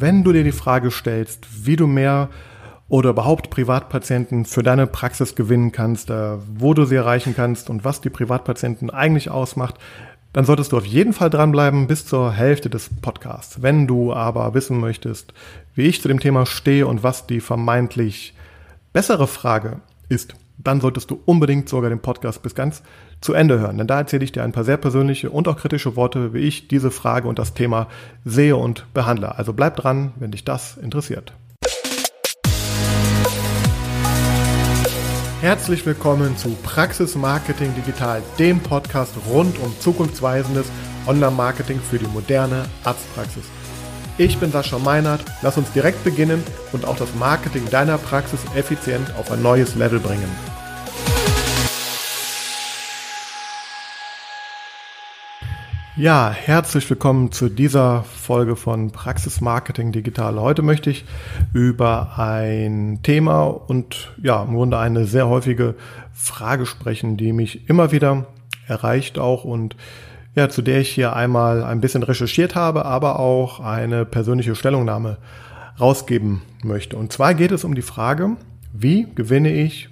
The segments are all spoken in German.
wenn du dir die Frage stellst, wie du mehr oder überhaupt Privatpatienten für deine Praxis gewinnen kannst, äh, wo du sie erreichen kannst und was die Privatpatienten eigentlich ausmacht, dann solltest du auf jeden Fall dranbleiben bis zur Hälfte des Podcasts. Wenn du aber wissen möchtest, wie ich zu dem Thema stehe und was die vermeintlich bessere Frage ist, dann solltest du unbedingt sogar den Podcast bis ganz zu Ende hören. Denn da erzähle ich dir ein paar sehr persönliche und auch kritische Worte, wie ich diese Frage und das Thema sehe und behandle. Also bleib dran, wenn dich das interessiert. Herzlich willkommen zu Praxis Marketing Digital, dem Podcast rund um zukunftsweisendes Online-Marketing für die moderne Arztpraxis. Ich bin Sascha Meinert, lass uns direkt beginnen und auch das Marketing deiner Praxis effizient auf ein neues Level bringen. Ja, herzlich willkommen zu dieser Folge von Praxis Marketing Digital. Heute möchte ich über ein Thema und ja, im Grunde eine sehr häufige Frage sprechen, die mich immer wieder erreicht auch und ja, zu der ich hier einmal ein bisschen recherchiert habe, aber auch eine persönliche Stellungnahme rausgeben möchte. Und zwar geht es um die Frage, wie gewinne ich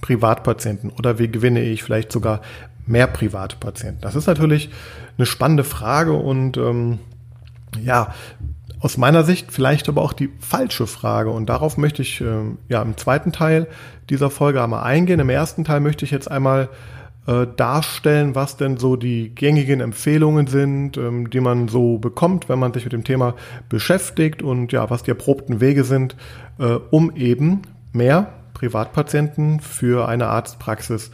Privatpatienten oder wie gewinne ich vielleicht sogar mehr Privatpatienten? Das ist natürlich eine spannende Frage und ähm, ja, aus meiner Sicht vielleicht aber auch die falsche Frage. Und darauf möchte ich äh, ja im zweiten Teil dieser Folge einmal eingehen. Im ersten Teil möchte ich jetzt einmal äh, darstellen, was denn so die gängigen Empfehlungen sind, ähm, die man so bekommt, wenn man sich mit dem Thema beschäftigt und ja, was die erprobten Wege sind, äh, um eben mehr Privatpatienten für eine Arztpraxis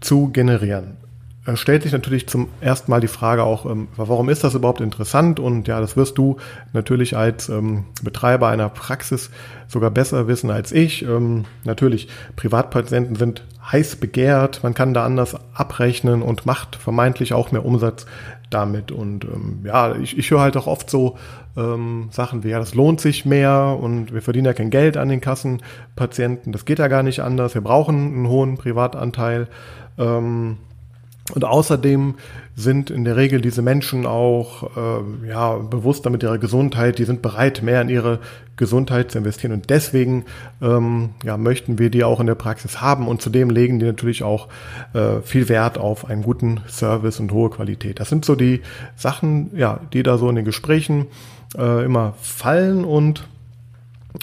zu generieren stellt sich natürlich zum ersten Mal die Frage auch, ähm, warum ist das überhaupt interessant? Und ja, das wirst du natürlich als ähm, Betreiber einer Praxis sogar besser wissen als ich. Ähm, natürlich, Privatpatienten sind heiß begehrt, man kann da anders abrechnen und macht vermeintlich auch mehr Umsatz damit. Und ja, ich, ich höre halt auch oft so ähm, Sachen wie, ja, das lohnt sich mehr und wir verdienen ja kein Geld an den Kassenpatienten, das geht ja gar nicht anders, wir brauchen einen hohen Privatanteil. Ähm, und außerdem sind in der Regel diese Menschen auch äh, ja, bewusster mit ihrer Gesundheit, die sind bereit, mehr in ihre Gesundheit zu investieren. Und deswegen ähm, ja, möchten wir die auch in der Praxis haben. Und zudem legen die natürlich auch äh, viel Wert auf einen guten Service und hohe Qualität. Das sind so die Sachen, ja, die da so in den Gesprächen äh, immer fallen und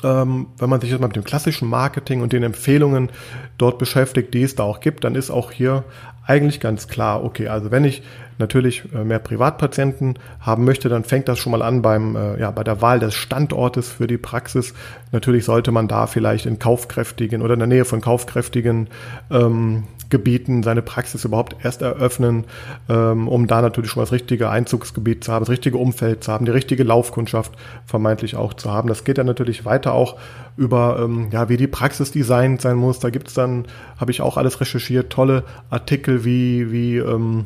ähm, wenn man sich jetzt mal mit dem klassischen Marketing und den Empfehlungen dort beschäftigt, die es da auch gibt, dann ist auch hier eigentlich ganz klar, okay, also wenn ich natürlich äh, mehr Privatpatienten haben möchte, dann fängt das schon mal an beim, äh, ja, bei der Wahl des Standortes für die Praxis. Natürlich sollte man da vielleicht in kaufkräftigen oder in der Nähe von kaufkräftigen ähm, Gebieten seine Praxis überhaupt erst eröffnen, ähm, um da natürlich schon das richtige Einzugsgebiet zu haben, das richtige Umfeld zu haben, die richtige Laufkundschaft vermeintlich auch zu haben. Das geht dann natürlich weiter auch über, ähm, ja, wie die Praxis designt sein muss. Da gibt's dann, habe ich auch alles recherchiert, tolle Artikel wie, wie ähm,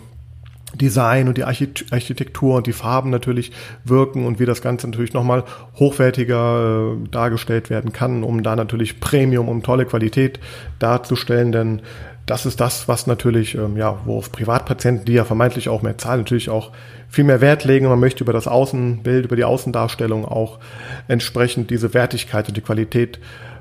Design und die Architektur und die Farben natürlich wirken und wie das Ganze natürlich nochmal hochwertiger äh, dargestellt werden kann, um da natürlich Premium, um tolle Qualität darzustellen, denn das ist das, was natürlich, ähm, ja, wo auf Privatpatienten, die ja vermeintlich auch mehr zahlen, natürlich auch viel mehr Wert legen. Man möchte über das Außenbild, über die Außendarstellung auch entsprechend diese Wertigkeit und die Qualität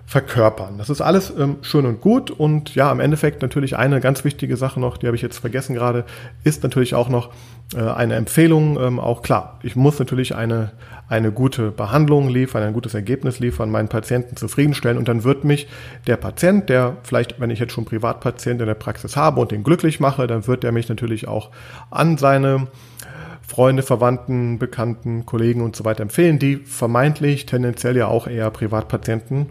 verkörpern. Das ist alles ähm, schön und gut und ja, im Endeffekt natürlich eine ganz wichtige Sache noch, die habe ich jetzt vergessen gerade, ist natürlich auch noch äh, eine Empfehlung. Ähm, auch klar, ich muss natürlich eine, eine gute Behandlung liefern, ein gutes Ergebnis liefern, meinen Patienten zufriedenstellen und dann wird mich der Patient, der vielleicht, wenn ich jetzt schon Privatpatient in der Praxis habe und den glücklich mache, dann wird er mich natürlich auch an seine Freunde, Verwandten, Bekannten, Kollegen und so weiter empfehlen, die vermeintlich tendenziell ja auch eher Privatpatienten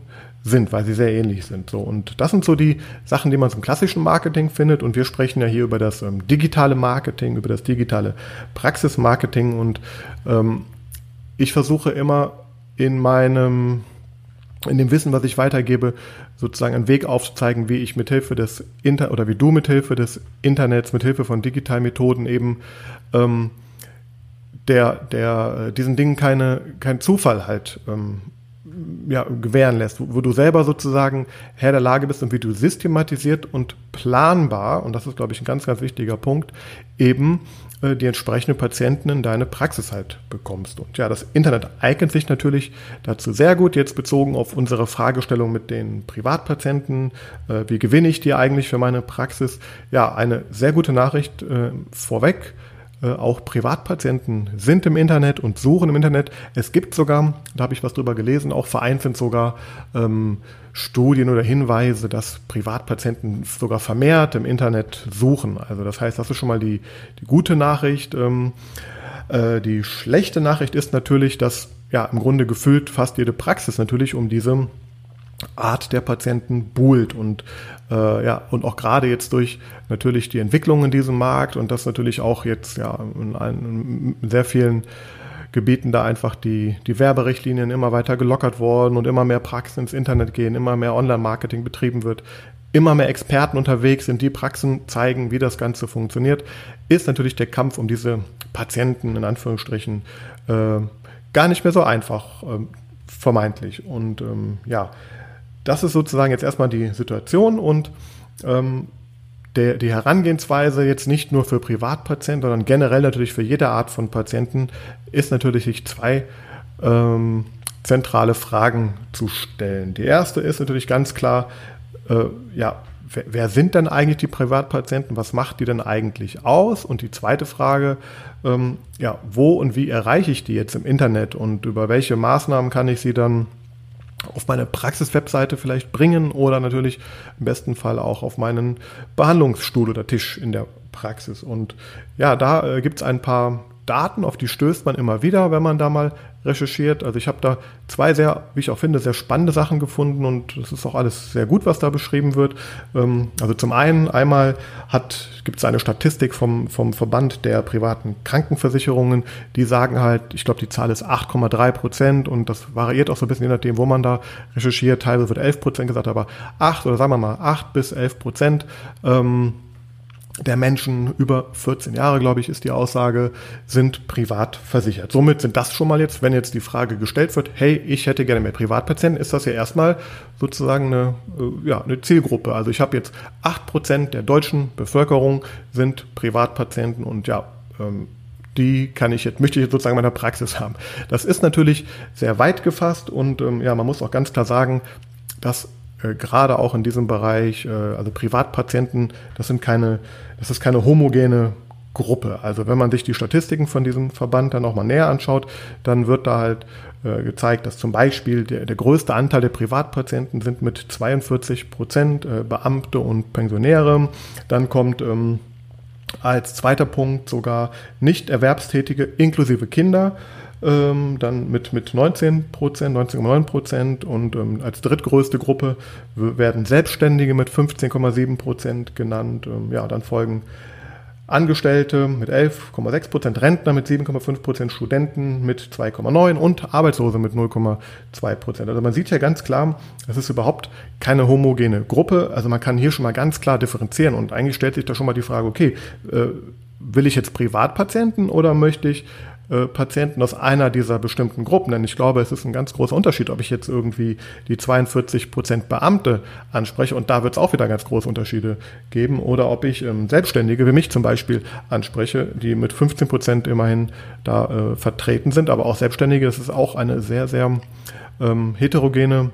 sind, weil sie sehr ähnlich sind. So und das sind so die Sachen, die man zum klassischen Marketing findet. Und wir sprechen ja hier über das ähm, digitale Marketing, über das digitale Praxismarketing. Und ähm, ich versuche immer in meinem in dem Wissen, was ich weitergebe, sozusagen einen Weg aufzuzeigen, wie ich mithilfe des Inter oder wie du mithilfe des Internets, mithilfe von digitalen Methoden eben ähm, der, der äh, diesen Dingen keine, kein Zufall halt ähm, ja, gewähren lässt, wo, wo, du selber sozusagen Herr der Lage bist und wie du systematisiert und planbar, und das ist, glaube ich, ein ganz, ganz wichtiger Punkt, eben äh, die entsprechenden Patienten in deine Praxis halt bekommst. Und ja, das Internet eignet sich natürlich dazu sehr gut, jetzt bezogen auf unsere Fragestellung mit den Privatpatienten, äh, wie gewinne ich die eigentlich für meine Praxis? Ja, eine sehr gute Nachricht äh, vorweg. Äh, auch Privatpatienten sind im Internet und suchen im Internet. Es gibt sogar, da habe ich was drüber gelesen, auch vereinzelt sogar ähm, Studien oder Hinweise, dass Privatpatienten sogar vermehrt im Internet suchen. Also das heißt, das ist schon mal die, die gute Nachricht. Ähm, äh, die schlechte Nachricht ist natürlich, dass ja im Grunde gefühlt fast jede Praxis natürlich um diese Art der Patienten buhlt und äh, ja und auch gerade jetzt durch natürlich die Entwicklung in diesem Markt und das natürlich auch jetzt ja in, in, in sehr vielen Gebieten da einfach die, die Werberichtlinien immer weiter gelockert worden und immer mehr Praxen ins Internet gehen, immer mehr Online-Marketing betrieben wird, immer mehr Experten unterwegs sind, die Praxen zeigen, wie das Ganze funktioniert, ist natürlich der Kampf um diese Patienten in Anführungsstrichen äh, gar nicht mehr so einfach, äh, vermeintlich. Und ähm, ja, das ist sozusagen jetzt erstmal die Situation und ähm, der, die Herangehensweise jetzt nicht nur für Privatpatienten, sondern generell natürlich für jede Art von Patienten ist natürlich sich zwei ähm, zentrale Fragen zu stellen. Die erste ist natürlich ganz klar, äh, ja, wer, wer, sind denn eigentlich die Privatpatienten? Was macht die denn eigentlich aus? Und die zweite Frage, ähm, ja, wo und wie erreiche ich die jetzt im Internet und über welche Maßnahmen kann ich sie dann auf meine Praxis-Webseite vielleicht bringen oder natürlich im besten Fall auch auf meinen Behandlungsstuhl oder Tisch in der Praxis. Und ja, da äh, gibt es ein paar Daten, auf die stößt man immer wieder, wenn man da mal recherchiert. Also ich habe da zwei sehr, wie ich auch finde, sehr spannende Sachen gefunden und es ist auch alles sehr gut, was da beschrieben wird. Ähm, also zum einen, einmal gibt es eine Statistik vom, vom Verband der privaten Krankenversicherungen, die sagen halt, ich glaube, die Zahl ist 8,3 Prozent und das variiert auch so ein bisschen je nachdem, wo man da recherchiert. Teilweise wird 11 Prozent gesagt, aber 8 oder sagen wir mal 8 bis 11 Prozent. Ähm, der Menschen über 14 Jahre, glaube ich, ist die Aussage, sind privat versichert. Somit sind das schon mal jetzt, wenn jetzt die Frage gestellt wird, hey, ich hätte gerne mehr Privatpatienten, ist das ja erstmal sozusagen eine, äh, ja, eine Zielgruppe. Also ich habe jetzt acht Prozent der deutschen Bevölkerung sind Privatpatienten und ja, ähm, die kann ich jetzt, möchte ich jetzt sozusagen in meiner Praxis haben. Das ist natürlich sehr weit gefasst und ähm, ja, man muss auch ganz klar sagen, dass äh, gerade auch in diesem Bereich, äh, also Privatpatienten, das sind keine, das ist keine homogene Gruppe. Also wenn man sich die Statistiken von diesem Verband dann nochmal näher anschaut, dann wird da halt äh, gezeigt, dass zum Beispiel der, der größte Anteil der Privatpatienten sind mit 42 Prozent äh, Beamte und Pensionäre. Dann kommt ähm, als zweiter Punkt sogar nicht Erwerbstätige inklusive Kinder ähm, dann mit, mit 19 Prozent, 19,9 Prozent und ähm, als drittgrößte Gruppe werden Selbstständige mit 15,7 Prozent genannt. Ähm, ja, dann folgen Angestellte mit 11,6 Prozent, Rentner mit 7,5 Prozent, Studenten mit 2,9% und Arbeitslose mit 0,2 Prozent. Also man sieht ja ganz klar, es ist überhaupt keine homogene Gruppe. Also man kann hier schon mal ganz klar differenzieren und eigentlich stellt sich da schon mal die Frage, okay, äh, will ich jetzt Privatpatienten oder möchte ich äh, Patienten aus einer dieser bestimmten Gruppen. Denn ich glaube, es ist ein ganz großer Unterschied, ob ich jetzt irgendwie die 42 Prozent Beamte anspreche. Und da wird es auch wieder ganz große Unterschiede geben. Oder ob ich ähm, Selbstständige wie mich zum Beispiel anspreche, die mit 15 Prozent immerhin da äh, vertreten sind, aber auch Selbstständige, das ist auch eine sehr, sehr ähm, heterogene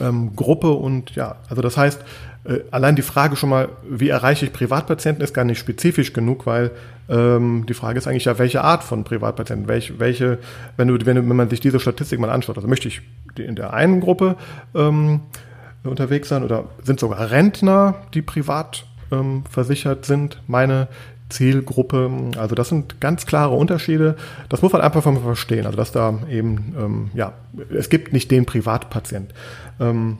ähm, Gruppe. Und ja, also das heißt, äh, allein die Frage schon mal, wie erreiche ich Privatpatienten, ist gar nicht spezifisch genug, weil ähm, die Frage ist eigentlich ja, welche Art von Privatpatienten, welche, welche wenn, du, wenn, wenn man sich diese Statistik mal anschaut, also möchte ich in der einen Gruppe ähm, unterwegs sein oder sind sogar Rentner, die privat ähm, versichert sind, meine Zielgruppe. Also das sind ganz klare Unterschiede. Das muss man einfach verstehen. Also dass da eben, ähm, ja, es gibt nicht den Privatpatient. Ähm,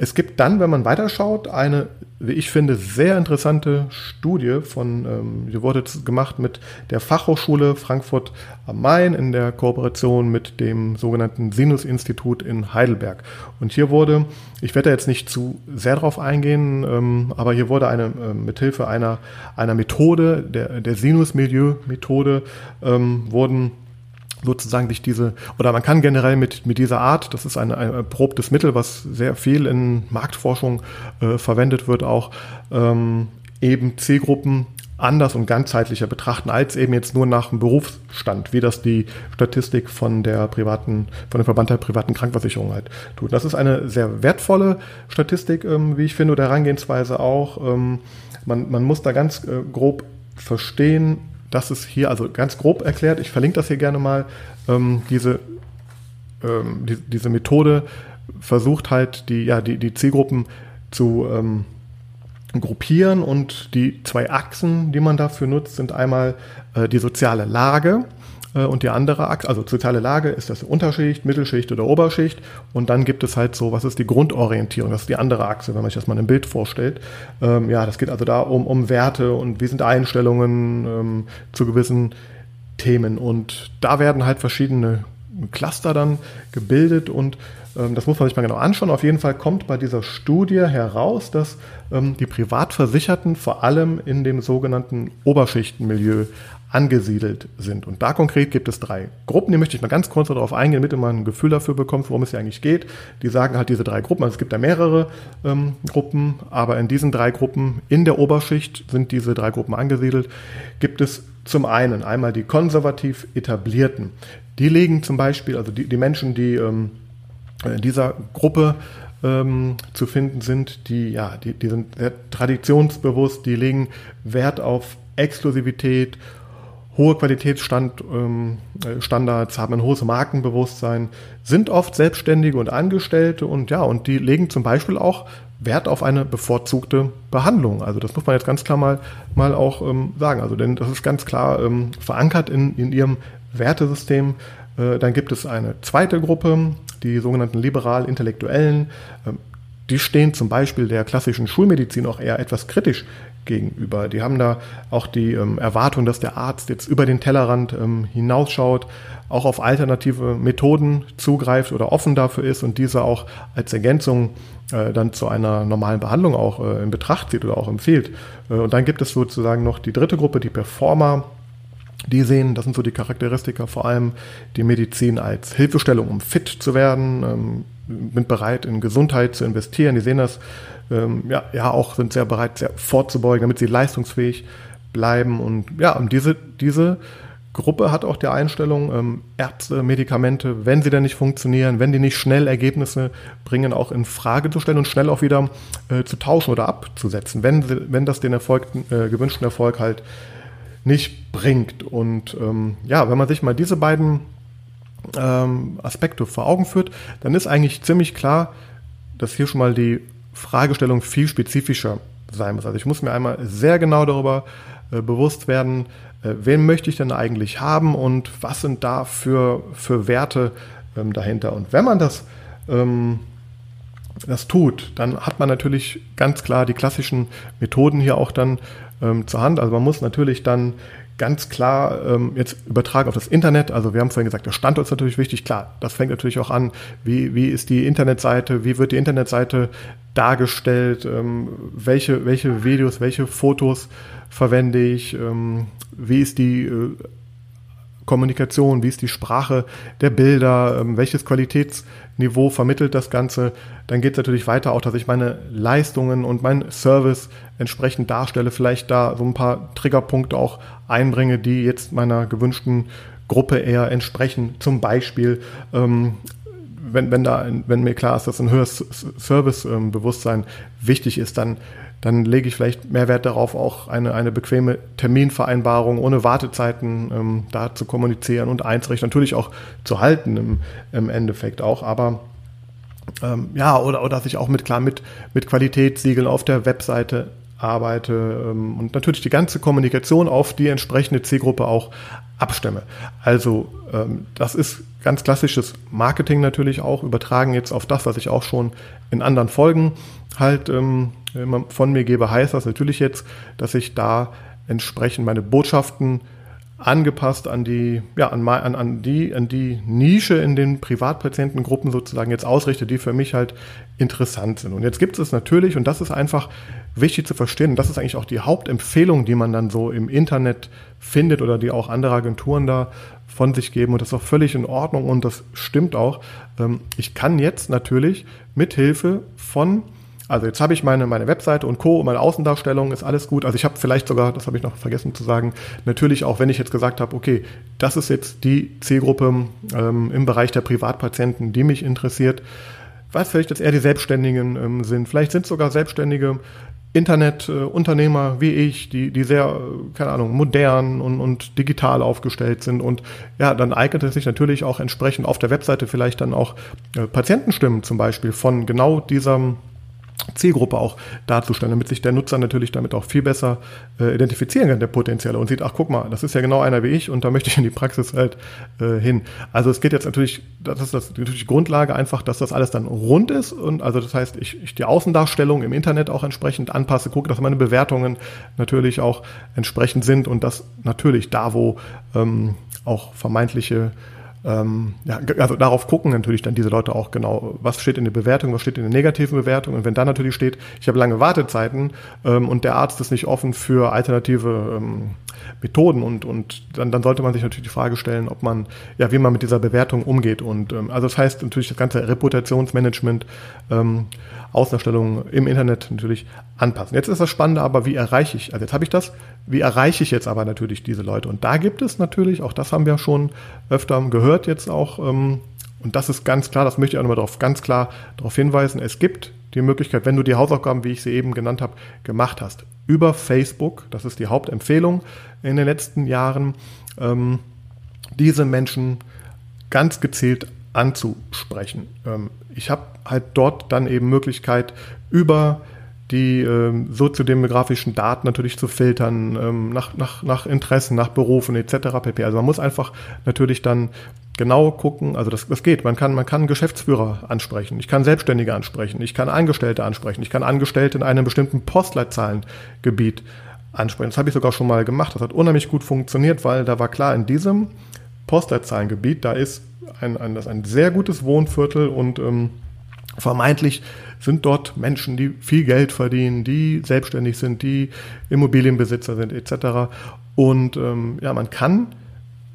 es gibt dann, wenn man weiterschaut, eine, wie ich finde, sehr interessante Studie von, ähm, die wurde gemacht mit der Fachhochschule Frankfurt am Main in der Kooperation mit dem sogenannten Sinus-Institut in Heidelberg. Und hier wurde, ich werde da jetzt nicht zu sehr drauf eingehen, ähm, aber hier wurde eine, äh, mithilfe einer, einer Methode, der, der Sinus-Milieu-Methode, ähm, wurden sozusagen sich diese, oder man kann generell mit, mit dieser Art, das ist ein, ein erprobtes Mittel, was sehr viel in Marktforschung äh, verwendet wird, auch ähm, eben Zielgruppen anders und ganzheitlicher betrachten, als eben jetzt nur nach dem Berufsstand, wie das die Statistik von der privaten, von dem Verband der privaten Krankenversicherung halt tut. Das ist eine sehr wertvolle Statistik, ähm, wie ich finde, oder Herangehensweise auch. Ähm, man, man muss da ganz äh, grob verstehen, dass es hier, also ganz grob erklärt, ich verlinke das hier gerne mal, ähm, diese, ähm, die, diese Methode versucht halt die, ja, die, die Zielgruppen zu ähm, gruppieren und die zwei Achsen, die man dafür nutzt, sind einmal äh, die soziale Lage und die andere Achse, also soziale Lage ist das Unterschicht, Mittelschicht oder Oberschicht und dann gibt es halt so, was ist die Grundorientierung, das ist die andere Achse, wenn man sich das mal im Bild vorstellt. Ähm, ja, das geht also da um, um Werte und wie sind Einstellungen ähm, zu gewissen Themen und da werden halt verschiedene Cluster dann gebildet und ähm, das muss man sich mal genau anschauen. Auf jeden Fall kommt bei dieser Studie heraus, dass ähm, die Privatversicherten vor allem in dem sogenannten Oberschichtenmilieu angesiedelt sind. Und da konkret gibt es drei Gruppen, die möchte ich mal ganz kurz darauf eingehen, damit man ein Gefühl dafür bekommt, worum es hier eigentlich geht. Die sagen halt diese drei Gruppen, also es gibt da mehrere ähm, Gruppen, aber in diesen drei Gruppen in der Oberschicht sind diese drei Gruppen angesiedelt, gibt es zum einen einmal die konservativ etablierten. Die legen zum Beispiel, also die, die Menschen, die ähm, in äh, dieser Gruppe ähm, zu finden sind, die, ja, die, die sind sehr traditionsbewusst, die legen Wert auf Exklusivität, hohe Qualitätsstandards, ähm, äh, haben ein hohes Markenbewusstsein, sind oft Selbstständige und Angestellte und ja, und die legen zum Beispiel auch Wert auf eine bevorzugte Behandlung. Also das muss man jetzt ganz klar mal, mal auch ähm, sagen. Also denn das ist ganz klar ähm, verankert in, in ihrem Wertesystem. Äh, dann gibt es eine zweite Gruppe, die sogenannten liberal-intellektuellen, ähm, die stehen zum Beispiel der klassischen Schulmedizin auch eher etwas kritisch gegenüber. Die haben da auch die ähm, Erwartung, dass der Arzt jetzt über den Tellerrand ähm, hinausschaut, auch auf alternative Methoden zugreift oder offen dafür ist und diese auch als Ergänzung äh, dann zu einer normalen Behandlung auch äh, in Betracht zieht oder auch empfiehlt. Äh, und dann gibt es sozusagen noch die dritte Gruppe, die Performer, die sehen, das sind so die Charakteristika, vor allem die Medizin als Hilfestellung, um fit zu werden, ähm, sind bereit, in Gesundheit zu investieren. Die sehen das, ähm, ja, ja, auch sind sehr bereit, sehr vorzubeugen, damit sie leistungsfähig bleiben. Und ja, und diese, diese Gruppe hat auch die Einstellung, ähm, Ärzte, Medikamente, wenn sie denn nicht funktionieren, wenn die nicht schnell Ergebnisse bringen, auch in Frage zu stellen und schnell auch wieder äh, zu tauschen oder abzusetzen, wenn, wenn das den Erfolg, äh, gewünschten Erfolg halt nicht bringt. Und ähm, ja, wenn man sich mal diese beiden ähm, Aspekte vor Augen führt, dann ist eigentlich ziemlich klar, dass hier schon mal die Fragestellung viel spezifischer sein muss. Also ich muss mir einmal sehr genau darüber äh, bewusst werden, äh, wen möchte ich denn eigentlich haben und was sind da für, für Werte ähm, dahinter. Und wenn man das, ähm, das tut, dann hat man natürlich ganz klar die klassischen Methoden hier auch dann ähm, zur Hand. Also man muss natürlich dann ganz klar ähm, jetzt übertragen auf das Internet. Also wir haben vorhin gesagt, der Standort ist natürlich wichtig. Klar, das fängt natürlich auch an, wie, wie ist die Internetseite, wie wird die Internetseite dargestellt, ähm, welche, welche Videos, welche Fotos verwende ich, ähm, wie ist die äh, Kommunikation, wie ist die Sprache der Bilder, ähm, welches Qualitätsniveau vermittelt das Ganze. Dann geht es natürlich weiter auch, dass ich meine Leistungen und meinen Service entsprechend darstelle, vielleicht da so ein paar Triggerpunkte auch einbringe, die jetzt meiner gewünschten Gruppe eher entsprechen. Zum Beispiel, ähm, wenn, wenn, da, wenn mir klar ist, dass ein höheres Servicebewusstsein wichtig ist, dann dann lege ich vielleicht mehr Wert darauf, auch eine, eine bequeme Terminvereinbarung ohne Wartezeiten ähm, da zu kommunizieren und einzurichten, natürlich auch zu halten im, im Endeffekt auch, aber ähm, ja, oder, oder dass ich auch mit klar mit, mit Qualitätssiegeln auf der Webseite arbeite ähm, und natürlich die ganze Kommunikation auf die entsprechende Zielgruppe auch abstemme. Also ähm, das ist ganz klassisches Marketing natürlich auch, übertragen jetzt auf das, was ich auch schon in anderen Folgen halt ähm, von mir gebe, heißt das natürlich jetzt, dass ich da entsprechend meine Botschaften angepasst an die, ja, an, an, an, die, an die Nische in den Privatpatientengruppen sozusagen jetzt ausrichte, die für mich halt interessant sind. Und jetzt gibt es natürlich, und das ist einfach wichtig zu verstehen, und das ist eigentlich auch die Hauptempfehlung, die man dann so im Internet findet oder die auch andere Agenturen da von sich geben. Und das ist auch völlig in Ordnung und das stimmt auch. Ähm, ich kann jetzt natürlich mit Hilfe von Also jetzt habe ich meine, meine Webseite und Co. meine Außendarstellung ist alles gut. Also ich habe vielleicht sogar, das habe ich noch vergessen zu sagen, natürlich auch, wenn ich jetzt gesagt habe, okay, das ist jetzt die Zielgruppe ähm, im Bereich der Privatpatienten, die mich interessiert, was vielleicht jetzt eher die Selbstständigen ähm, sind. Vielleicht sind sogar Selbstständige Internetunternehmer äh, wie ich, die, die sehr, äh, keine Ahnung, modern und, und digital aufgestellt sind. Und ja, dann eignet es sich natürlich auch entsprechend auf der Webseite vielleicht dann auch äh, Patientenstimmen zum Beispiel von genau diesem Zielgruppe auch darzustellen, damit sich der Nutzer natürlich damit auch viel besser äh, identifizieren kann, der Potenzielle, und sieht, ach guck mal, das ist ja genau einer wie ich und da möchte ich in die Praxis halt äh, hin. Also es geht jetzt natürlich, das ist das, natürlich die Grundlage einfach, dass das alles dann rund ist und also das heißt, ich, ich die Außendarstellung im Internet auch entsprechend anpasse, gucke, dass meine Bewertungen natürlich auch entsprechend sind und das natürlich da, wo ähm, auch vermeintliche ähm, ja, also darauf gucken natürlich dann diese Leute auch genau, was steht in der Bewertung, was steht in der negativen Bewertung. Und wenn da natürlich steht, ich habe lange Wartezeiten ähm, und der Arzt ist nicht offen für alternative ähm, Methoden und, und dann, dann sollte man sich natürlich die Frage stellen, ob man, ja, wie man mit dieser Bewertung umgeht. Und ähm, also das heißt natürlich das ganze Reputationsmanagement, ähm, Außendarstellungen im Internet natürlich anpassen. Jetzt ist das Spannende aber, wie erreiche ich, also jetzt habe ich das, wie erreiche ich jetzt aber natürlich diese Leute? Und da gibt es natürlich, auch das haben wir schon öfter gehört jetzt auch, ähm, und das ist ganz klar, das möchte ich auch nochmal darauf ganz klar darauf hinweisen, es gibt die Möglichkeit, wenn du die Hausaufgaben, wie ich sie eben genannt habe, gemacht hast, über Facebook, das ist die Hauptempfehlung in den letzten Jahren, ähm, diese Menschen ganz gezielt anzusprechen. Ähm, ich habe halt dort dann eben Möglichkeit, über die ähm, soziodemografischen Daten natürlich zu filtern, ähm, nach, nach, nach Interessen, nach Berufen etc. pp. Also man muss einfach natürlich dann genau gucken, also das, das geht. Man kann, man kann Geschäftsführer ansprechen, ich kann Selbstständige ansprechen, ich kann Angestellte ansprechen, ich kann Angestellte in einem bestimmten Postleitzahlengebiet ansprechen. Das habe ich sogar schon mal gemacht. Das hat unheimlich gut funktioniert, weil da war klar, in diesem Postleitzahlengebiet, da ist ein, ein, das ein sehr gutes Wohnviertel und ähm, vermeintlich sind dort Menschen, die viel Geld verdienen, die selbstständig sind, die Immobilienbesitzer sind etc. Und ähm, ja, man kann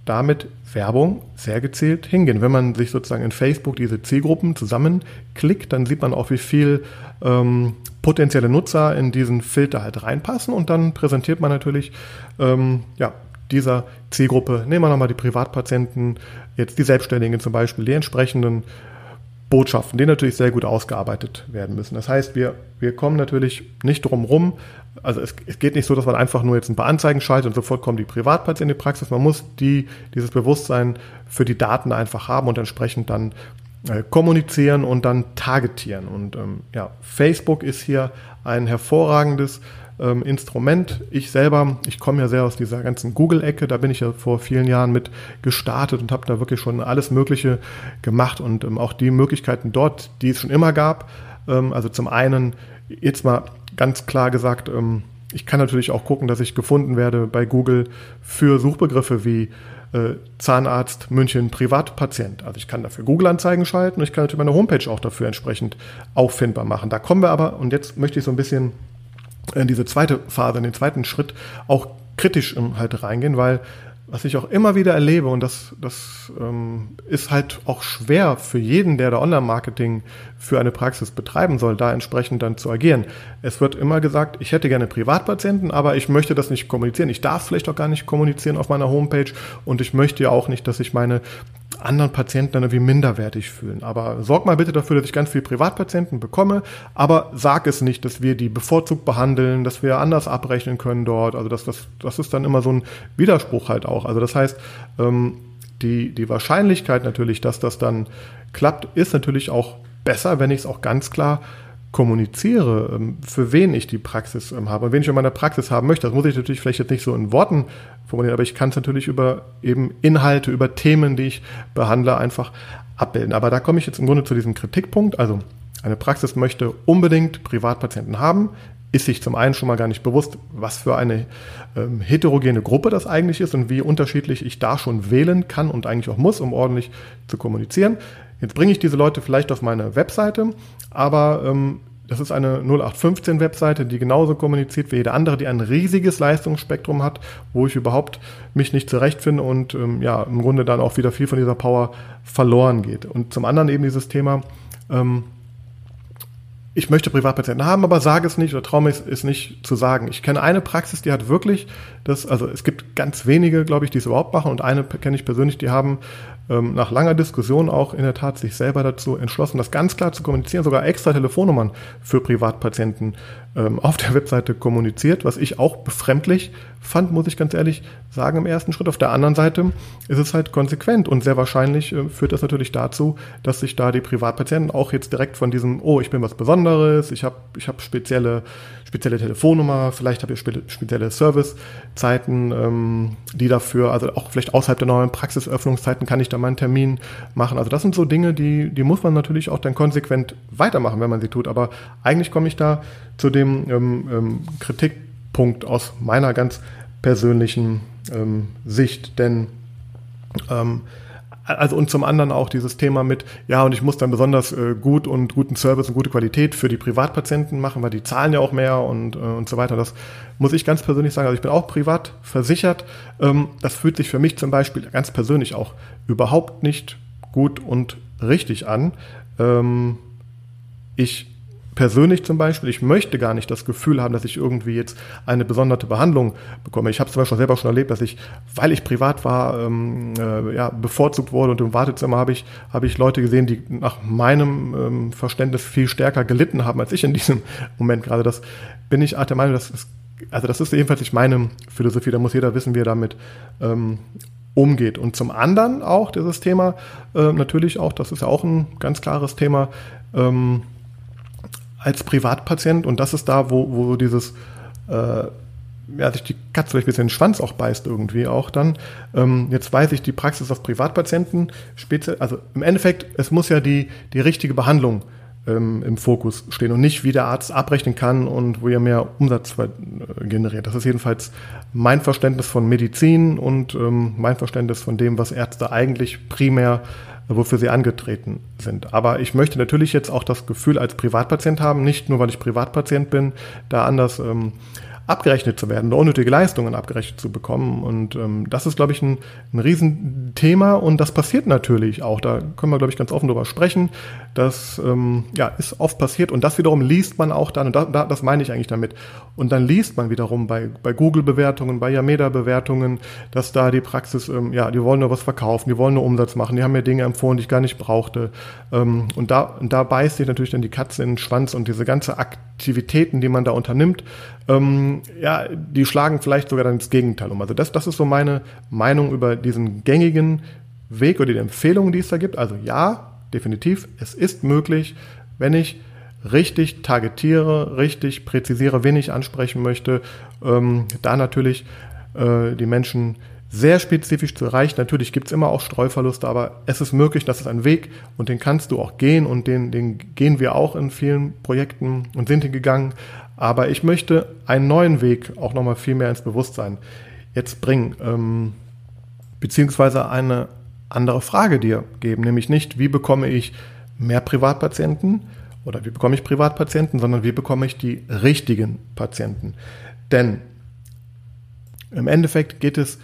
damit Werbung sehr gezielt hingehen. Wenn man sich sozusagen in Facebook diese Zielgruppen zusammenklickt, dann sieht man auch, wie viel ähm, potenzielle Nutzer in diesen Filter halt reinpassen und dann präsentiert man natürlich ähm, ja, dieser Zielgruppe, nehmen wir nochmal die Privatpatienten, jetzt die Selbstständigen zum Beispiel, die entsprechenden Botschaften, die natürlich sehr gut ausgearbeitet werden müssen. Das heißt, wir, wir kommen natürlich nicht drum rum. Also es, es geht nicht so, dass man einfach nur jetzt ein paar Anzeigen schaltet und sofort kommen die Privatpatienten in die Praxis. Man muss die, dieses Bewusstsein für die Daten einfach haben und entsprechend dann äh, kommunizieren und dann targetieren. Und ähm, ja, Facebook ist hier ein hervorragendes ähm, Instrument. Ich selber, ich komme ja sehr aus dieser ganzen Google-Ecke, da bin ich ja vor vielen Jahren mit gestartet und habe da wirklich schon alles Mögliche gemacht und ähm, auch die Möglichkeiten dort, die es schon immer gab. Ähm, also zum einen, jetzt mal ganz klar gesagt, ähm, ich kann natürlich auch gucken, dass ich gefunden werde bei Google für Suchbegriffe wie äh, Zahnarzt München Privatpatient. Also ich kann dafür Google-Anzeigen schalten und ich kann natürlich meine Homepage auch dafür entsprechend auffindbar machen. Da kommen wir aber, und jetzt möchte ich so ein bisschen in diese zweite Phase, in den zweiten Schritt auch kritisch halt reingehen, weil was ich auch immer wieder erlebe, und das, das ähm, ist halt auch schwer für jeden, der da Online-Marketing für eine Praxis betreiben soll, da entsprechend dann zu agieren. Es wird immer gesagt, ich hätte gerne Privatpatienten, aber ich möchte das nicht kommunizieren. Ich darf vielleicht auch gar nicht kommunizieren auf meiner Homepage und ich möchte ja auch nicht, dass ich meine anderen Patienten dann irgendwie minderwertig fühlen. Aber sorg mal bitte dafür, dass ich ganz viele Privatpatienten bekomme, aber sag es nicht, dass wir die bevorzugt behandeln, dass wir anders abrechnen können dort. Also das, das, das ist dann immer so ein Widerspruch halt auch. Also das heißt, ähm, die, die Wahrscheinlichkeit natürlich, dass das dann klappt, ist natürlich auch besser, wenn ich es auch ganz klar kommuniziere, ähm, für wen ich die Praxis ähm, habe und wen ich in meiner Praxis haben möchte. Das muss ich natürlich vielleicht jetzt nicht so in Worten formulieren, aber ich kann es natürlich über eben Inhalte, über Themen, die ich behandle, einfach abbilden. Aber da komme ich jetzt im Grunde zu diesem Kritikpunkt. Also eine Praxis möchte unbedingt Privatpatienten haben, ist sich zum einen schon mal gar nicht bewusst, was für eine ähm, heterogene Gruppe das eigentlich ist und wie unterschiedlich ich da schon wählen kann und eigentlich auch muss, um ordentlich zu kommunizieren. Jetzt bringe ich diese Leute vielleicht auf meine Webseite, aber ähm, das ist eine 0815-Webseite, die genauso kommuniziert wie jede andere, die ein riesiges Leistungsspektrum hat, wo ich überhaupt mich nicht zurechtfinde und ähm, ja, im Grunde dann auch wieder viel von dieser Power verloren geht. Und zum anderen eben dieses Thema, ähm, ich möchte Privatpatienten haben, aber sage es nicht oder traue mich es nicht zu sagen. Ich kenne eine Praxis, die hat wirklich das, also es gibt ganz wenige, glaube ich, die es überhaupt machen und eine kenne ich persönlich, die haben ähm, nach langer Diskussion auch in der Tat sich selber dazu entschlossen, das ganz klar zu kommunizieren, sogar extra Telefonnummern für Privatpatienten ähm, auf der Webseite kommuniziert, was ich auch befremdlich fand, muss ich ganz ehrlich sagen, im ersten Schritt. Auf der anderen Seite ist es halt konsequent und sehr wahrscheinlich äh, führt das natürlich dazu, dass sich da die Privatpatienten auch jetzt direkt von diesem, oh, ich bin was Besonderes, ich habe ich hab spezielle, spezielle Telefonnummer, vielleicht habe ich spezielle Servicezeiten, ähm, die dafür, also auch vielleicht außerhalb der neuen Praxisöffnungszeiten kann ich da meinen Termin machen. Also das sind so Dinge, die, die muss man natürlich auch dann konsequent weitermachen, wenn man sie tut. Aber eigentlich komme ich da zu dem ähm, ähm, Kritikpunkt aus meiner ganz persönlichen ähm, Sicht. Denn ähm, also und zum anderen auch dieses Thema mit, ja, und ich muss dann besonders äh, gut und guten Service und gute Qualität für die Privatpatienten machen, weil die zahlen ja auch mehr und, äh, und so weiter. Das muss ich ganz persönlich sagen. Also ich bin auch privat versichert. Ähm, das fühlt sich für mich zum Beispiel ganz persönlich auch überhaupt nicht gut und richtig an. Ähm, ich persönlich zum Beispiel, ich möchte gar nicht das Gefühl haben, dass ich irgendwie jetzt eine besondere Behandlung bekomme. Ich habe zum Beispiel selber schon erlebt, dass ich, weil ich privat war, ähm, äh, ja, bevorzugt wurde und im Wartezimmer habe ich, habe ich Leute gesehen, die nach meinem ähm, Verständnis viel stärker gelitten haben als ich in diesem Moment gerade. Das bin ich der Meinung, dass es, also das ist jedenfalls nicht meine Philosophie, da muss jeder wissen, wie er damit ähm, umgeht. Und zum anderen auch dieses Thema, äh, natürlich auch, das ist ja auch ein ganz klares Thema, ähm, als Privatpatient und das ist da, wo, wo dieses äh, ja, sich die Katze vielleicht ein bisschen den Schwanz auch beißt irgendwie auch dann. Ähm, jetzt weiß ich, die Praxis auf Privatpatienten speziell, also im Endeffekt, es muss ja die, die richtige Behandlung ähm, im Fokus stehen und nicht, wie der Arzt abrechnen kann und wo er mehr Umsatz äh, generiert. Das ist jedenfalls mein Verständnis von Medizin und ähm, mein Verständnis von dem, was Ärzte eigentlich primär wofür sie angetreten sind. Aber ich möchte natürlich jetzt auch das Gefühl als Privatpatient haben, nicht nur weil ich Privatpatient bin, da anders ähm, abgerechnet zu werden, unnötige Leistungen abgerechnet zu bekommen. Und ähm, das ist, glaube ich, ein, ein Riesenthema und das passiert natürlich auch. Da können wir, glaube ich, ganz offen drüber sprechen. Das ähm, ja, ist oft passiert und das wiederum liest man auch dann, und da, da, das meine ich eigentlich damit. Und dann liest man wiederum bei, bei Google-Bewertungen, bei Yameda-Bewertungen, dass da die Praxis, ähm, ja, die wollen nur was verkaufen, die wollen nur Umsatz machen, die haben mir Dinge empfohlen, die ich gar nicht brauchte. Ähm, und da, und da beißt sich natürlich dann die Katze in den Schwanz und diese ganze Aktivitäten, die man da unternimmt, ähm, ja, die schlagen vielleicht sogar dann ins Gegenteil um. Also das, das ist so meine Meinung über diesen gängigen Weg oder die Empfehlungen, die es da gibt. Also ja, definitiv, es ist möglich, wenn ich richtig targetiere, richtig präzisiere, wen ich ansprechen möchte, ähm, da natürlich äh, die Menschen sehr spezifisch zu erreichen. Natürlich gibt es immer auch Streuverluste, aber es ist möglich, das ist ein Weg und den kannst du auch gehen und den, den gehen wir auch in vielen Projekten und sind hingegangen. Aber ich möchte einen neuen Weg auch nochmal viel mehr ins Bewusstsein jetzt bringen, ähm, beziehungsweise eine andere Frage dir geben, nämlich nicht, wie bekomme ich mehr Privatpatienten oder wie bekomme ich Privatpatienten, sondern wie bekomme ich die richtigen Patienten. Denn im Endeffekt geht es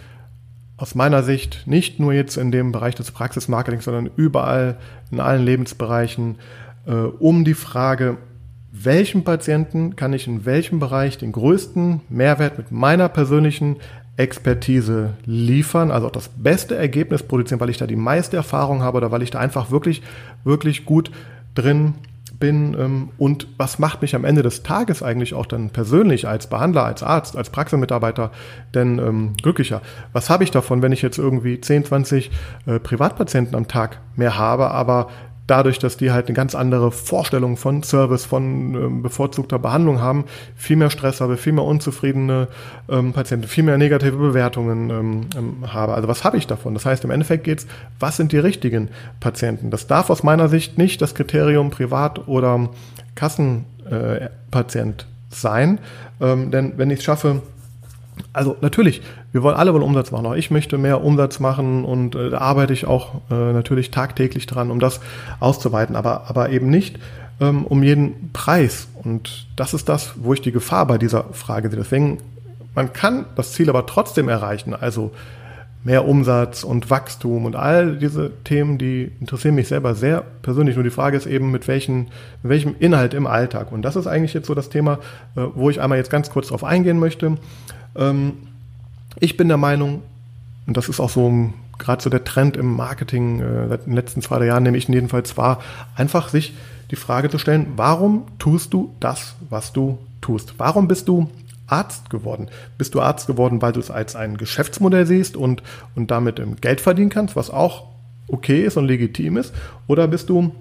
aus meiner Sicht nicht nur jetzt in dem Bereich des Praxismarketings, sondern überall in allen Lebensbereichen äh, um die Frage, welchem Patienten kann ich in welchem Bereich den größten Mehrwert mit meiner persönlichen Expertise liefern, also auch das beste Ergebnis produzieren, weil ich da die meiste Erfahrung habe oder weil ich da einfach wirklich, wirklich gut drin bin ähm, und was macht mich am Ende des Tages eigentlich auch dann persönlich als Behandler, als Arzt, als Praxismitarbeiter denn ähm, glücklicher? Was habe ich davon, wenn ich jetzt irgendwie 10, 20 äh, Privatpatienten am Tag mehr habe, aber dadurch, dass die halt eine ganz andere Vorstellung von Service, von ähm, bevorzugter Behandlung haben, viel mehr Stress habe, viel mehr unzufriedene ähm, Patienten, viel mehr negative Bewertungen ähm, ähm habe. Also was habe ich davon? Das heißt, im Endeffekt geht's, was sind die richtigen Patienten? Das darf aus meiner Sicht nicht das Kriterium Privat- oder Kassenpatient äh, sein. Ähm, denn wenn ich es schaffe, also natürlich, wir wollen alle wollen Umsatz machen. Auch ich möchte mehr Umsatz machen und äh, da arbeite ich auch äh, natürlich tagtäglich dran, um das auszuweiten, aber, aber eben nicht ähm, um jeden Preis. Und das ist das, wo ich die Gefahr bei dieser Frage sehe. Deswegen, man kann das Ziel aber trotzdem erreichen. Also mehr Umsatz und Wachstum und all diese Themen, die interessieren mich selber sehr persönlich. Nur die Frage ist eben, mit, welchen, mit welchem Inhalt im Alltag. Und das ist eigentlich jetzt so das Thema, äh, wo ich einmal jetzt ganz kurz drauf eingehen möchte. Ähm, ich bin der Meinung, und das ist auch so gerade so der Trend im Marketing äh, seit den letzten zwei, Jahren, nehme ich jedenfalls wahr, einfach sich die Frage zu stellen, warum tust du das, was du tust? Warum bist du Arzt geworden? Bist du Arzt geworden, weil du es als ein Geschäftsmodell siehst und, und damit ähm, Geld verdienen kannst, was auch okay ist und legitim ist? Oder bist du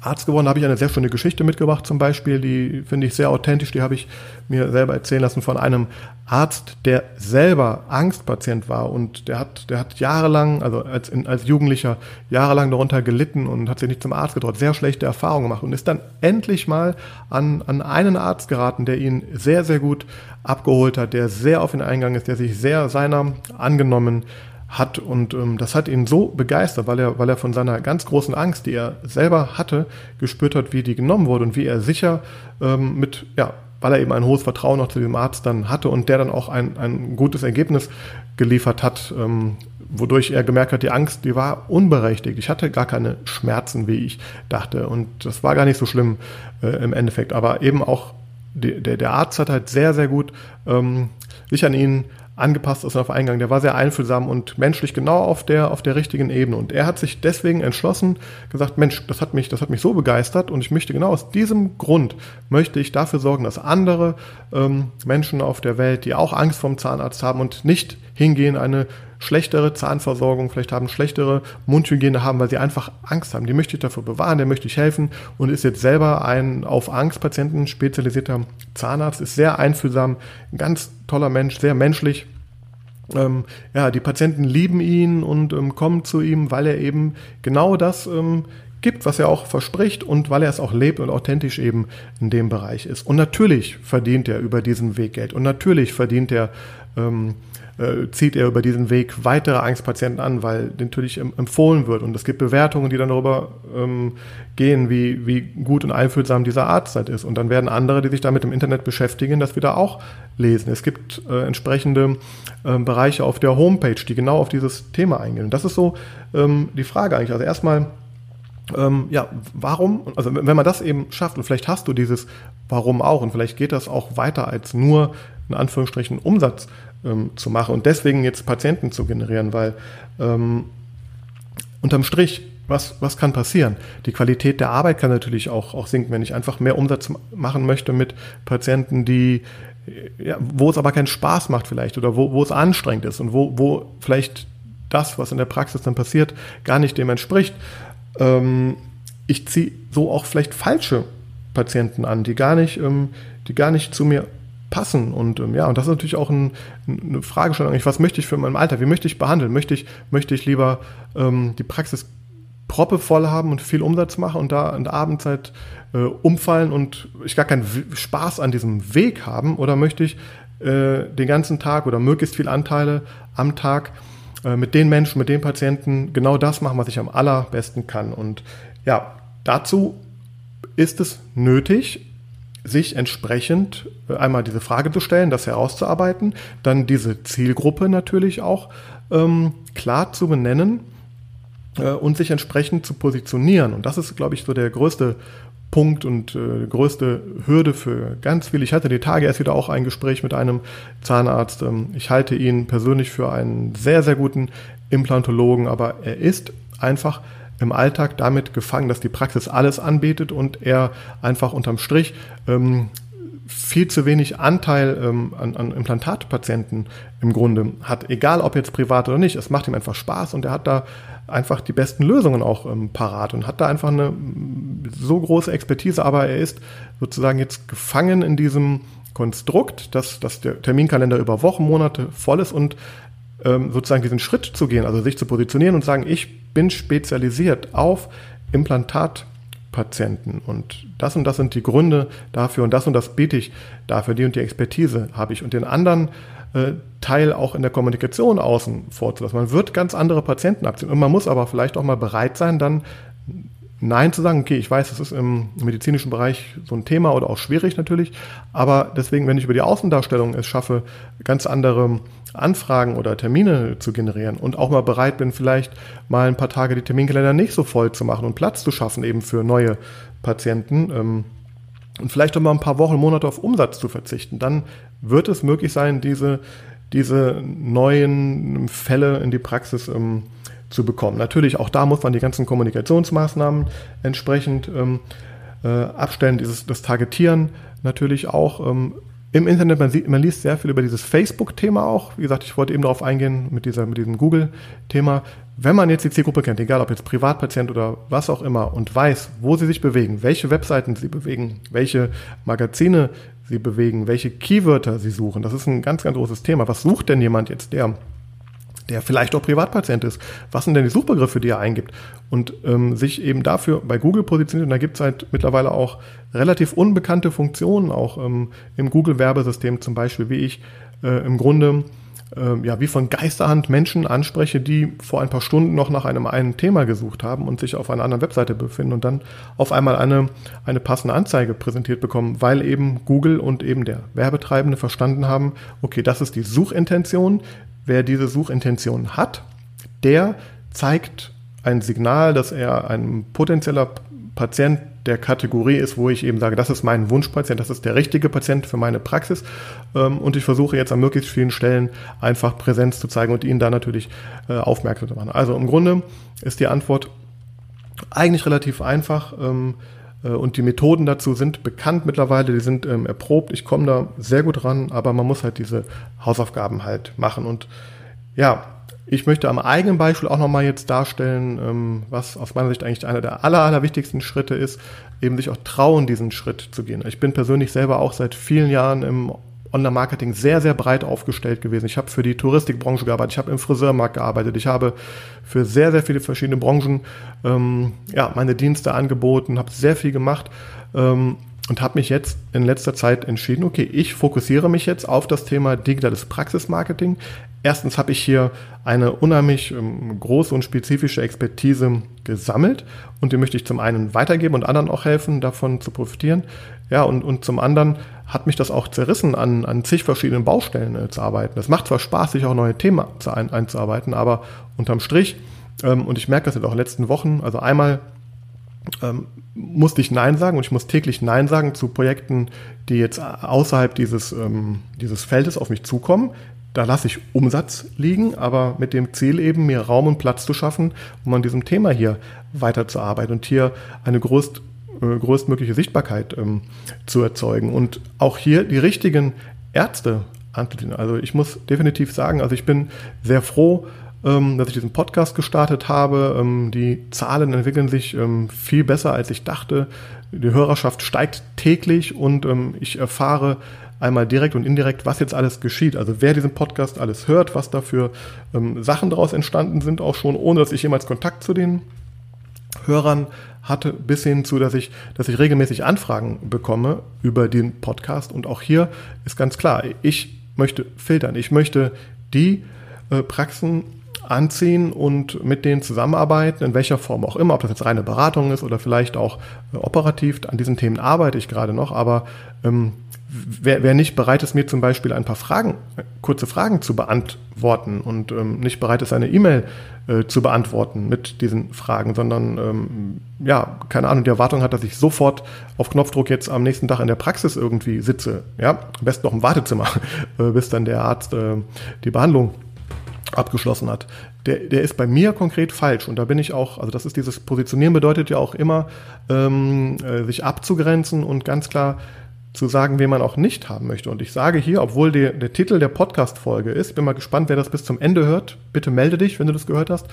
Arzt geworden, habe ich eine sehr schöne Geschichte mitgebracht zum Beispiel, die finde ich sehr authentisch, die habe ich mir selber erzählen lassen von einem Arzt, der selber Angstpatient war und der hat, der hat jahrelang, also als, als Jugendlicher, jahrelang darunter gelitten und hat sich nicht zum Arzt getraut, sehr schlechte Erfahrungen gemacht und ist dann endlich mal an, an einen Arzt geraten, der ihn sehr, sehr gut abgeholt hat, der sehr auf ihn eingegangen ist, der sich sehr seiner angenommen hat. Und ähm, das hat ihn so begeistert, weil er, weil er von seiner ganz großen Angst, die er selber hatte, gespürt hat, wie die genommen wurde und wie er sicher ähm, mit, ja, weil er eben ein hohes Vertrauen noch zu dem Arzt dann hatte und der dann auch ein, ein gutes Ergebnis geliefert hat, ähm, wodurch er gemerkt hat, die Angst, die war unberechtigt. Ich hatte gar keine Schmerzen, wie ich dachte. Und das war gar nicht so schlimm äh, im Endeffekt. Aber eben auch die, der, der Arzt hat halt sehr, sehr gut ähm, sich an ihn angepasst ist auf Eingang. Der war sehr einfühlsam und menschlich genau auf der, auf der richtigen Ebene. Und er hat sich deswegen entschlossen, gesagt, Mensch, das hat mich, das hat mich so begeistert und ich möchte genau aus diesem Grund möchte ich dafür sorgen, dass andere ähm, Menschen auf der Welt, die auch Angst vom Zahnarzt haben und nicht hingehen, eine schlechtere Zahnversorgung, vielleicht haben schlechtere Mundhygiene haben, weil sie einfach Angst haben. Die möchte ich dafür bewahren, der möchte ich helfen und ist jetzt selber ein auf Angstpatienten spezialisierter Zahnarzt, ist sehr einfühlsam, ein ganz toller Mensch, sehr menschlich. Ähm, ja, die Patienten lieben ihn und ähm, kommen zu ihm, weil er eben genau das ähm, gibt, was er auch verspricht und weil er es auch lebt und authentisch eben in dem Bereich ist. Und natürlich verdient er über diesen Weg Geld und natürlich verdient er ähm, äh, zieht er über diesen Weg weitere Angstpatienten an, weil natürlich empfohlen wird. Und es gibt Bewertungen, die dann darüber ähm, gehen, wie, wie gut und einfühlsam dieser Arzt halt ist. Und dann werden andere, die sich damit im Internet beschäftigen, das wieder auch lesen. Es gibt äh, entsprechende äh, Bereiche auf der Homepage, die genau auf dieses Thema eingehen. Und das ist so ähm, die Frage eigentlich. Also erstmal, ähm, ja, warum, also wenn man das eben schafft, und vielleicht hast du dieses Warum auch, und vielleicht geht das auch weiter als nur in Anführungsstrichen Umsatz ähm, zu machen und deswegen jetzt Patienten zu generieren, weil ähm, unterm Strich, was, was kann passieren? Die Qualität der Arbeit kann natürlich auch, auch sinken, wenn ich einfach mehr Umsatz machen möchte mit Patienten, die ja, wo es aber keinen Spaß macht vielleicht oder wo, wo es anstrengend ist und wo, wo vielleicht das, was in der Praxis dann passiert, gar nicht dem entspricht. Ähm, ich ziehe so auch vielleicht falsche Patienten an, die gar nicht, ähm, die gar nicht zu mir passen. Und ähm, ja, und das ist natürlich auch ein, eine Fragestellung, was möchte ich für mein Alter? Wie möchte ich behandeln? Möchte ich, möchte ich lieber ähm, die Praxis proppe voll haben und viel Umsatz machen und da in der Abendzeit äh, umfallen und ich gar keinen Spaß an diesem Weg haben? Oder möchte ich äh, den ganzen Tag oder möglichst viel Anteile am Tag äh, mit den Menschen, mit den Patienten genau das machen, was ich am allerbesten kann? Und ja, dazu ist es nötig, sich entsprechend äh, einmal diese Frage zu stellen, das herauszuarbeiten, dann diese Zielgruppe natürlich auch ähm, klar zu benennen äh, und sich entsprechend zu positionieren. Und das ist, glaube ich, so der größte Punkt und äh, größte Hürde für ganz viele. Ich hatte die Tage erst wieder auch ein Gespräch mit einem Zahnarzt. Ähm, ich halte ihn persönlich für einen sehr, sehr guten Implantologen, aber er ist einfach im Alltag damit gefangen, dass die Praxis alles anbietet und er einfach unterm Strich ähm, viel zu wenig Anteil ähm, an, an Implantatpatienten im Grunde hat, egal ob jetzt privat oder nicht. Es macht ihm einfach Spaß und er hat da einfach die besten Lösungen auch ähm, parat und hat da einfach eine so große Expertise, aber er ist sozusagen jetzt gefangen in diesem Konstrukt, dass, dass der Terminkalender über Wochen, Monate voll ist und ähm, sozusagen diesen Schritt zu gehen, also sich zu positionieren und sagen, ich bin spezialisiert auf Implantatpatienten. Und das und das sind die Gründe dafür und das und das biete ich dafür, die und die Expertise habe ich. Und den anderen äh, Teil auch in der Kommunikation außen vorzulassen. Man wird ganz andere Patienten abziehen. Und man muss aber vielleicht auch mal bereit sein, dann Nein zu sagen, okay, ich weiß, das ist im medizinischen Bereich so ein Thema oder auch schwierig natürlich, aber deswegen, wenn ich über die Außendarstellung es schaffe, ganz andere Anfragen oder Termine zu generieren und auch mal bereit bin, vielleicht mal ein paar Tage die Terminkalender nicht so voll zu machen und Platz zu schaffen eben für neue Patienten ähm, und vielleicht auch mal ein paar Wochen, Monate auf Umsatz zu verzichten, dann wird es möglich sein, diese, diese neuen Fälle in die Praxis ähm, zu bekommen. Natürlich, auch da muss man die ganzen Kommunikationsmaßnahmen entsprechend ähm, äh, abstellen, dieses, das Targetieren natürlich auch ähm, im Internet, man, sieht, man liest sehr viel über dieses Facebook-Thema auch. Wie gesagt, ich wollte eben darauf eingehen mit, dieser, mit diesem Google-Thema. Wenn man jetzt die Zielgruppe kennt, egal ob jetzt Privatpatient oder was auch immer, und weiß, wo sie sich bewegen, welche Webseiten sie bewegen, welche Magazine sie bewegen, welche Keywörter sie suchen, das ist ein ganz, ganz großes Thema. Was sucht denn jemand jetzt, der der vielleicht auch Privatpatient ist. Was sind denn die Suchbegriffe, die er eingibt? Und ähm, sich eben dafür bei Google positioniert. Und da gibt es halt mittlerweile auch relativ unbekannte Funktionen, auch ähm, im Google-Werbesystem zum Beispiel, wie ich äh, im Grunde äh, ja, wie von Geisterhand Menschen anspreche, die vor ein paar Stunden noch nach einem einen Thema gesucht haben und sich auf einer anderen Webseite befinden und dann auf einmal eine, eine passende Anzeige präsentiert bekommen, weil eben Google und eben der Werbetreibende verstanden haben, okay, das ist die Suchintention, wer diese Suchintention hat, der zeigt ein Signal, dass er ein potenzieller Patient der Kategorie ist, wo ich eben sage, das ist mein Wunschpatient, das ist der richtige Patient für meine Praxis. Ähm, und ich versuche jetzt an möglichst vielen Stellen einfach Präsenz zu zeigen und ihn da natürlich äh, aufmerksam zu machen. Also im Grunde ist die Antwort eigentlich relativ einfach. Äh, und die Methoden dazu sind bekannt mittlerweile, die sind ähm, erprobt. Ich komme da sehr gut ran, aber man muss halt diese Hausaufgaben halt machen. Und ja, ich möchte am eigenen Beispiel auch nochmal jetzt darstellen, ähm, was aus meiner Sicht eigentlich einer der aller, aller wichtigsten Schritte ist, eben sich auch trauen, diesen Schritt zu gehen. Ich bin persönlich selber auch seit vielen Jahren im Online-Marketing sehr, sehr breit aufgestellt gewesen. Ich habe für die Touristikbranche gearbeitet, ich habe im Friseurmarkt gearbeitet, ich habe für sehr, sehr viele verschiedene Branchen ähm, ja, meine Dienste angeboten, habe sehr viel gemacht ähm, und habe mich jetzt in letzter Zeit entschieden, okay, ich fokussiere mich jetzt auf das Thema digitales Praxismarketing. Erstens habe ich hier eine unheimlich ähm, große und spezifische Expertise gesammelt und die möchte ich zum einen weitergeben und anderen auch helfen, davon zu profitieren. Ja, und, und zum anderen hat mich das auch zerrissen, an, an zig verschiedenen Baustellen äh, zu arbeiten. Es macht zwar Spaß, sich auch neue Themen ein, einzuarbeiten, aber unterm Strich, ähm, und ich merke das jetzt auch in den letzten Wochen, also einmal ähm, musste ich Nein sagen und ich muss täglich Nein sagen zu Projekten, die jetzt außerhalb dieses, ähm, dieses Feldes auf mich zukommen. Da lasse ich Umsatz liegen, aber mit dem Ziel eben, mir Raum und Platz zu schaffen, um an diesem Thema hier weiterzuarbeiten und hier eine größt, äh, größtmögliche Sichtbarkeit ähm, zu erzeugen. Und auch hier die richtigen Ärzte anzudienen. Also ich muss definitiv sagen, also ich bin sehr froh, ähm, dass ich diesen Podcast gestartet habe. Ähm, die Zahlen entwickeln sich ähm, viel besser, als ich dachte. Die Hörerschaft steigt täglich und ähm, ich erfahre einmal direkt und indirekt, was jetzt alles geschieht. Also wer diesen Podcast alles hört, was da für ähm, Sachen daraus entstanden sind, auch schon, ohne dass ich jemals Kontakt zu den Hörern hatte, bis hin zu, dass ich, dass ich regelmäßig Anfragen bekomme über den Podcast. Und auch hier ist ganz klar, ich möchte filtern. Ich möchte die äh, Praxen anziehen und mit denen zusammenarbeiten, in welcher Form auch immer, ob das jetzt reine Beratung ist oder vielleicht auch äh, operativ. An diesen Themen arbeite ich gerade noch, aber ähm, wer, wer nicht bereit ist, mir zum Beispiel ein paar Fragen, kurze Fragen zu beantworten und ähm, nicht bereit ist, eine E-Mail äh, zu beantworten mit diesen Fragen, sondern ähm, ja, keine Ahnung, die Erwartung hat, dass ich sofort auf Knopfdruck jetzt am nächsten Tag in der Praxis irgendwie sitze, ja, am besten noch im Wartezimmer, äh, bis dann der Arzt äh, die Behandlung abgeschlossen hat. Der, der ist bei mir konkret falsch und da bin ich auch, also das ist dieses Positionieren bedeutet ja auch immer, ähm, äh, sich abzugrenzen und ganz klar zu sagen, wen man auch nicht haben möchte. Und ich sage hier, obwohl der, der Titel der Podcast-Folge ist, bin mal gespannt, wer das bis zum Ende hört. Bitte melde dich, wenn du das gehört hast.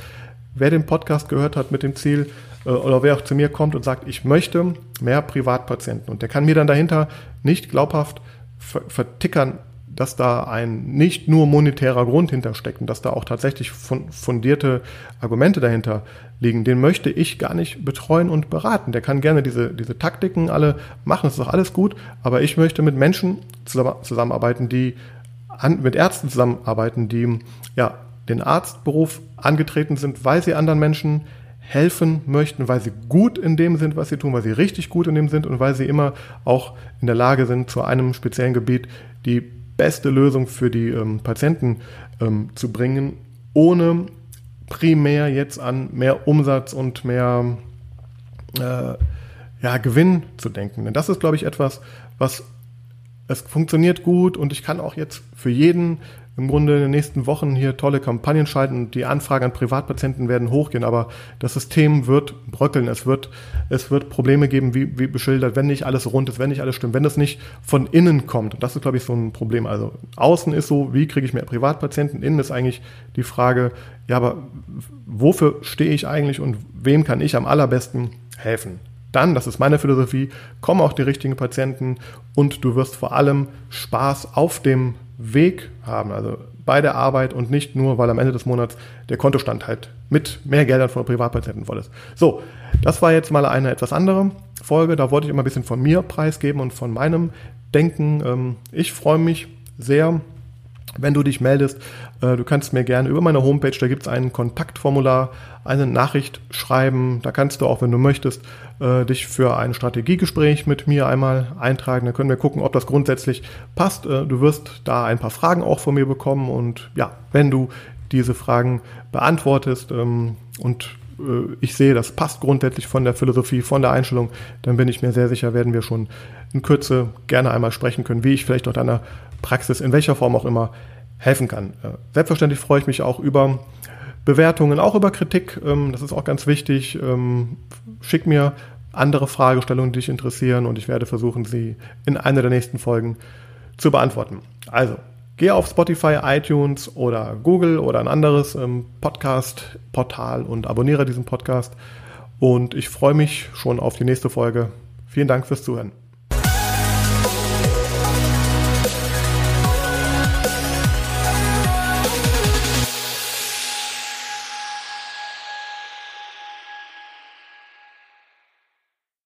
Wer den Podcast gehört hat mit dem Ziel, äh, oder wer auch zu mir kommt und sagt, ich möchte mehr Privatpatienten. Und der kann mir dann dahinter nicht glaubhaft vertickern, dass da ein nicht nur monetärer Grund hintersteckt und dass da auch tatsächlich fundierte Argumente dahinter liegen, den möchte ich gar nicht betreuen und beraten. Der kann gerne diese, diese Taktiken alle machen, das ist doch alles gut, aber ich möchte mit Menschen zusammenarbeiten, die an, mit Ärzten zusammenarbeiten, die ja den Arztberuf angetreten sind, weil sie anderen Menschen helfen möchten, weil sie gut in dem sind, was sie tun, weil sie richtig gut in dem sind und weil sie immer auch in der Lage sind, zu einem speziellen Gebiet die beste Lösung für die ähm, Patienten ähm, zu bringen, ohne primär jetzt an mehr Umsatz und mehr äh, ja, Gewinn zu denken. Denn das ist, glaube ich, etwas, was es funktioniert gut und ich kann auch jetzt für jeden im Grunde in den nächsten Wochen hier tolle Kampagnen schalten und die Anfragen an Privatpatienten werden hochgehen, aber das System wird bröckeln. Es wird, es wird Probleme geben, wie, wie beschildert, wenn nicht alles rund ist, wenn nicht alles stimmt, wenn es nicht von innen kommt. Und das ist, glaube ich, so ein Problem. Also außen ist so, wie kriege ich mehr Privatpatienten? Innen ist eigentlich die Frage, ja, aber wofür stehe ich eigentlich und wem kann ich am allerbesten helfen? Dann, das ist meine Philosophie, kommen auch die richtigen Patienten und du wirst vor allem Spaß auf dem Weg haben, also bei der Arbeit und nicht nur, weil am Ende des Monats der Kontostand halt mit mehr Geldern von Privatpatienten voll ist. So, das war jetzt mal eine etwas andere Folge. Da wollte ich immer ein bisschen von mir preisgeben und von meinem Denken. Ähm, ich freue mich sehr, wenn du dich meldest. Äh, du kannst mir gerne über meine Homepage, da gibt es ein Kontaktformular, eine Nachricht schreiben. Da kannst du auch, wenn du möchtest, äh, dich für ein Strategiegespräch mit mir einmal eintragen. Dann können wir gucken, ob das grundsätzlich passt. Äh, du wirst da ein paar Fragen auch von mir bekommen. Und ja, wenn du diese Fragen beantwortest ähm, und ich sehe, das passt grundsätzlich von der Philosophie, von der Einstellung, dann bin ich mir sehr sicher, werden wir schon in Kürze gerne einmal sprechen können, wie ich vielleicht auch deiner Praxis in welcher Form auch immer helfen kann. Äh, selbstverständlich freue ich mich auch über Bewertungen, auch über Kritik. Ähm, das ist auch ganz wichtig. Ähm, schick mir andere Fragestellungen, die dich interessieren und ich werde versuchen, sie in einer der nächsten Folgen zu beantworten. Also, geh auf Spotify, iTunes oder Google oder ein anderes ähm, Podcast-Portal und abonniere diesen Podcast. Und ich freue mich schon auf die nächste Folge. Vielen Dank fürs Zuhören.